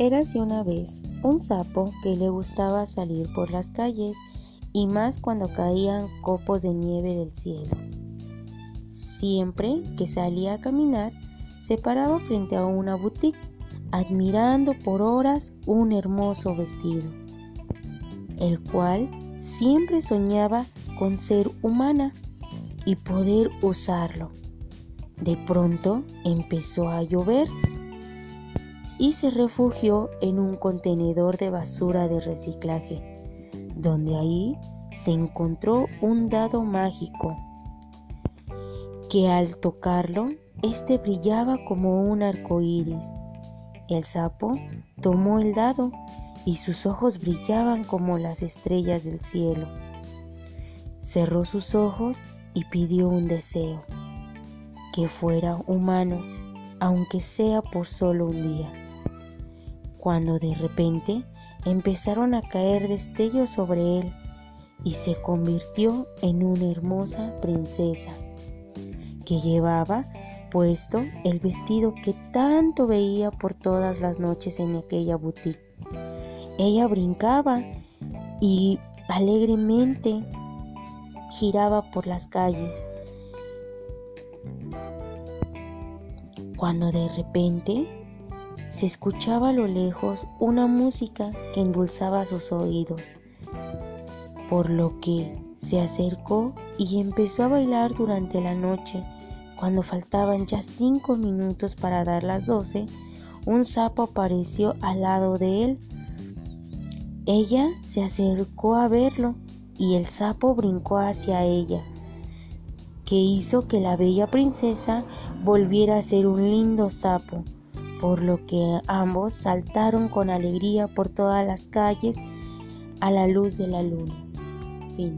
Érase una vez un sapo que le gustaba salir por las calles y más cuando caían copos de nieve del cielo. Siempre que salía a caminar, se paraba frente a una boutique, admirando por horas un hermoso vestido, el cual siempre soñaba con ser humana y poder usarlo. De pronto empezó a llover y se refugió en un contenedor de basura de reciclaje, donde ahí se encontró un dado mágico que al tocarlo, este brillaba como un arco iris. El sapo tomó el dado y sus ojos brillaban como las estrellas del cielo. Cerró sus ojos y pidió un deseo, que fuera humano, aunque sea por solo un día cuando de repente empezaron a caer destellos sobre él y se convirtió en una hermosa princesa que llevaba puesto el vestido que tanto veía por todas las noches en aquella boutique. Ella brincaba y alegremente giraba por las calles. Cuando de repente se escuchaba a lo lejos una música que endulzaba sus oídos, por lo que se acercó y empezó a bailar durante la noche. Cuando faltaban ya cinco minutos para dar las doce, un sapo apareció al lado de él. Ella se acercó a verlo y el sapo brincó hacia ella, que hizo que la bella princesa volviera a ser un lindo sapo por lo que ambos saltaron con alegría por todas las calles a la luz de la luna. Fin.